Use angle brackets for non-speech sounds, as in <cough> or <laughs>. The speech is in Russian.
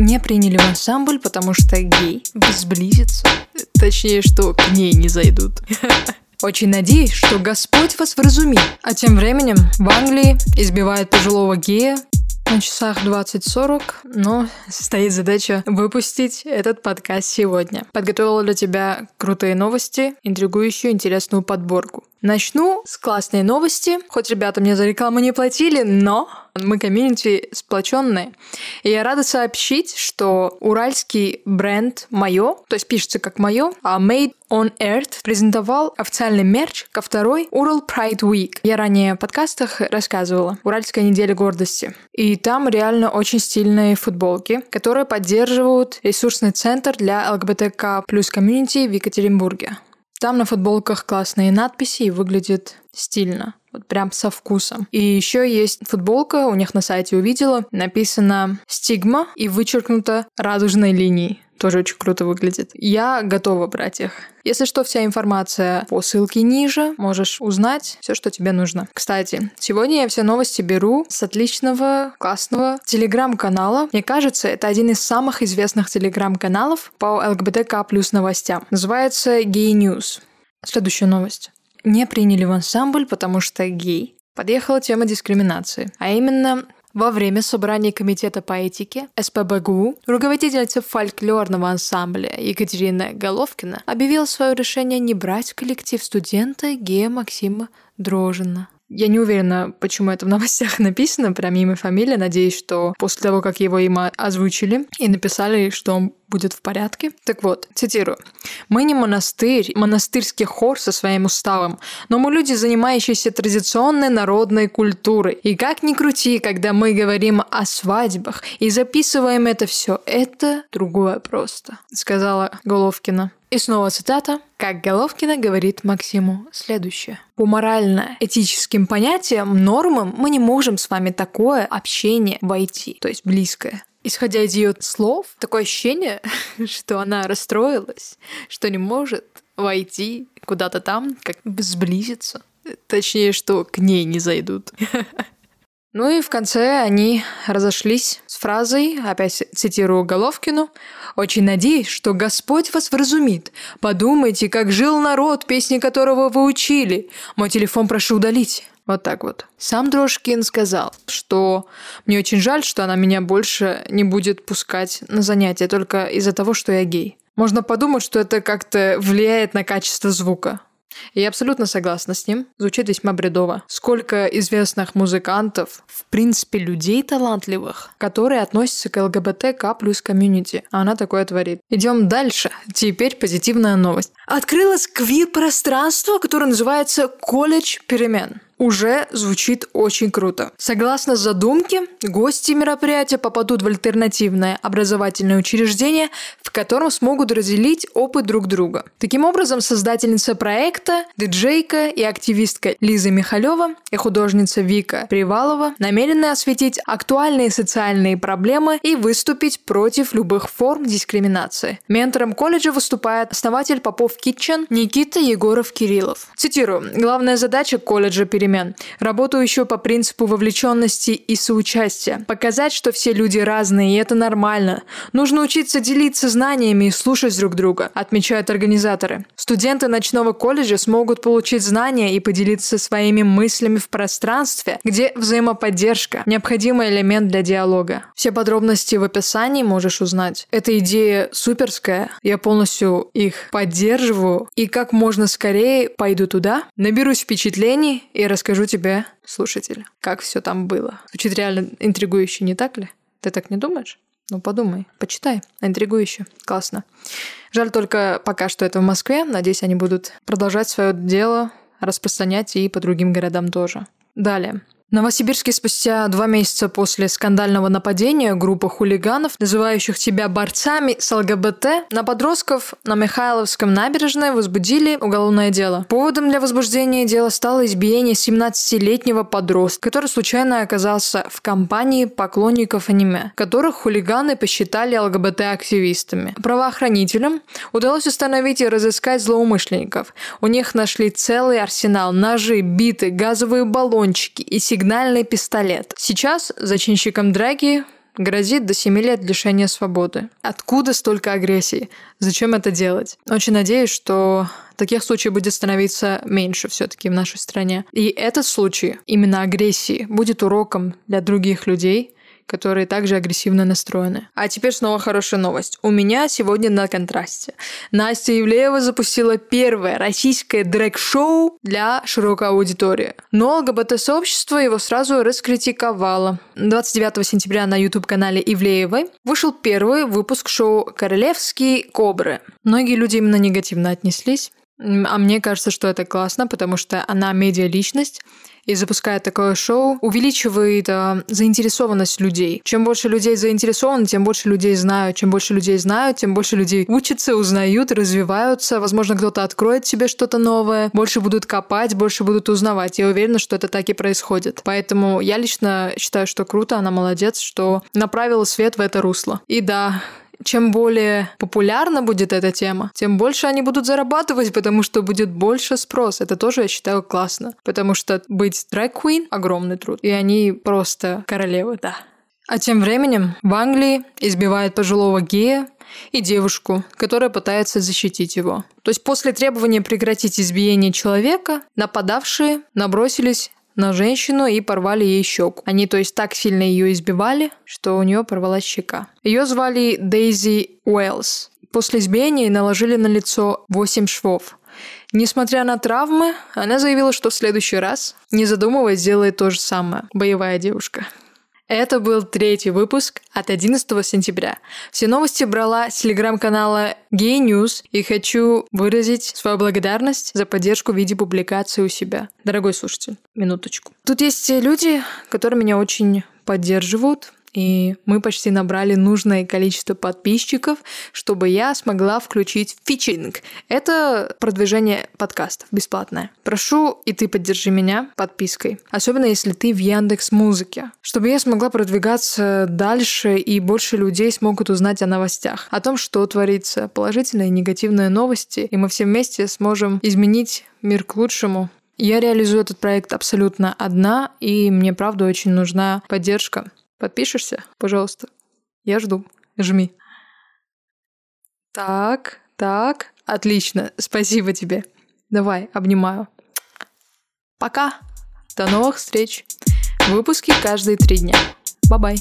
не приняли в ансамбль, потому что гей сблизится. Точнее, что к ней не зайдут. <laughs> Очень надеюсь, что Господь вас вразумит. А тем временем в Англии избивают пожилого гея, на часах 20.40, но стоит задача выпустить этот подкаст сегодня. Подготовила для тебя крутые новости, интригующую, интересную подборку. Начну с классной новости. Хоть ребята мне за рекламу не платили, но мы комьюнити сплоченные. И я рада сообщить, что уральский бренд Мое, то есть пишется как Мое, а Made on Earth презентовал официальный мерч ко второй Ural Pride Week. Я ранее в подкастах рассказывала. Уральская неделя гордости. И там реально очень стильные футболки, которые поддерживают ресурсный центр для ЛГБТК плюс комьюнити в Екатеринбурге. Там на футболках классные надписи и выглядит стильно. Вот прям со вкусом. И еще есть футболка, у них на сайте увидела, написано «Стигма» и вычеркнуто радужной линией. Тоже очень круто выглядит. Я готова брать их. Если что, вся информация по ссылке ниже. Можешь узнать все, что тебе нужно. Кстати, сегодня я все новости беру с отличного, классного телеграм-канала. Мне кажется, это один из самых известных телеграм-каналов по ЛГБТК плюс новостям. Называется Gay News. Следующая новость. Не приняли в ансамбль, потому что гей. Подъехала тема дискриминации. А именно, во время собрания Комитета по этике СПБГУ руководительница фольклорного ансамбля Екатерина Головкина объявила свое решение не брать в коллектив студента гея Максима Дрожина. Я не уверена, почему это в новостях <laughs> написано, прям имя, фамилия. Надеюсь, что после того, как его имя озвучили и написали, что он будет в порядке. Так вот, цитирую. «Мы не монастырь, монастырский хор со своим уставом, но мы люди, занимающиеся традиционной народной культурой. И как ни крути, когда мы говорим о свадьбах и записываем это все, это другое просто», сказала Головкина. И снова цитата. Как Головкина говорит Максиму следующее. По морально-этическим понятиям, нормам мы не можем с вами такое общение войти, то есть близкое. Исходя из ее слов, такое ощущение, <laughs> что она расстроилась, что не может войти куда-то там, как сблизиться. Точнее, что к ней не зайдут. <laughs> Ну и в конце они разошлись с фразой, опять цитирую Головкину, «Очень надеюсь, что Господь вас вразумит. Подумайте, как жил народ, песни которого вы учили. Мой телефон прошу удалить». Вот так вот. Сам Дрожкин сказал, что мне очень жаль, что она меня больше не будет пускать на занятия только из-за того, что я гей. Можно подумать, что это как-то влияет на качество звука. Я абсолютно согласна с ним. Звучит весьма бредово. Сколько известных музыкантов, в принципе, людей талантливых, которые относятся к ЛГБТК плюс комьюнити. А она такое творит. Идем дальше. Теперь позитивная новость. Открылось квир-пространство, которое называется «Колледж перемен» уже звучит очень круто. Согласно задумке, гости мероприятия попадут в альтернативное образовательное учреждение, в котором смогут разделить опыт друг друга. Таким образом, создательница проекта, диджейка и активистка Лиза Михалева и художница Вика Привалова намерены осветить актуальные социальные проблемы и выступить против любых форм дискриминации. Ментором колледжа выступает основатель Попов Китчен Никита Егоров-Кириллов. Цитирую. Главная задача колледжа перемен. Работаю еще по принципу вовлеченности и соучастия. Показать, что все люди разные, и это нормально. Нужно учиться делиться знаниями и слушать друг друга, отмечают организаторы. Студенты ночного колледжа смогут получить знания и поделиться своими мыслями в пространстве, где взаимоподдержка – необходимый элемент для диалога. Все подробности в описании можешь узнать. Эта идея суперская, я полностью их поддерживаю, и как можно скорее пойду туда, наберусь впечатлений и расскажу тебе, слушатель, как все там было. Звучит реально интригующе, не так ли? Ты так не думаешь? Ну, подумай, почитай. Интригующе. Классно. Жаль только пока что это в Москве. Надеюсь, они будут продолжать свое дело распространять и по другим городам тоже. Далее. Новосибирске спустя два месяца после скандального нападения группы хулиганов, называющих себя борцами с ЛГБТ, на подростков на Михайловском набережной возбудили уголовное дело. Поводом для возбуждения дела стало избиение 17-летнего подростка, который случайно оказался в компании поклонников аниме, которых хулиганы посчитали ЛГБТ-активистами. Правоохранителям удалось установить и разыскать злоумышленников. У них нашли целый арсенал – ножи, биты, газовые баллончики и сигареты сигнальный пистолет. Сейчас зачинщиком драки грозит до 7 лет лишения свободы. Откуда столько агрессии? Зачем это делать? Очень надеюсь, что таких случаев будет становиться меньше все-таки в нашей стране. И этот случай, именно агрессии, будет уроком для других людей, которые также агрессивно настроены. А теперь снова хорошая новость. У меня сегодня на контрасте. Настя Евлеева запустила первое российское дрэк-шоу для широкой аудитории. Но ЛГБТ-сообщество его сразу раскритиковало. 29 сентября на YouTube-канале Ивлеевой вышел первый выпуск шоу «Королевские кобры». Многие люди именно негативно отнеслись. А мне кажется, что это классно, потому что она медиа-личность, и запуская такое шоу, увеличивает э, заинтересованность людей. Чем больше людей заинтересованы, тем больше людей знают. Чем больше людей знают, тем больше людей учатся, узнают, развиваются. Возможно, кто-то откроет себе что-то новое, больше будут копать, больше будут узнавать. Я уверена, что это так и происходит. Поэтому я лично считаю, что круто, она молодец, что направила свет в это русло. И да, чем более популярна будет эта тема, тем больше они будут зарабатывать, потому что будет больше спрос. Это тоже, я считаю, классно. Потому что быть дрэк-квин — огромный труд. И они просто королевы, да. А тем временем в Англии избивают пожилого гея и девушку, которая пытается защитить его. То есть после требования прекратить избиение человека, нападавшие набросились на женщину и порвали ей щеку. Они, то есть, так сильно ее избивали, что у нее порвалась щека. Ее звали Дейзи Уэллс. После избиения наложили на лицо 8 швов. Несмотря на травмы, она заявила, что в следующий раз, не задумываясь, сделает то же самое. Боевая девушка. Это был третий выпуск от 11 сентября. Все новости брала с телеграм-канала Gay News и хочу выразить свою благодарность за поддержку в виде публикации у себя. Дорогой слушатель, минуточку. Тут есть люди, которые меня очень поддерживают, и мы почти набрали нужное количество подписчиков, чтобы я смогла включить фичинг. Это продвижение подкастов бесплатное. Прошу и ты поддержи меня подпиской. Особенно если ты в Яндекс Музыке. Чтобы я смогла продвигаться дальше и больше людей смогут узнать о новостях. О том, что творится. Положительные и негативные новости. И мы все вместе сможем изменить мир к лучшему. Я реализую этот проект абсолютно одна, и мне правда очень нужна поддержка. Подпишешься, пожалуйста. Я жду. Жми. Так, так. Отлично. Спасибо тебе. Давай, обнимаю. Пока. До новых встреч. Выпуски каждые три дня. Bye-bye.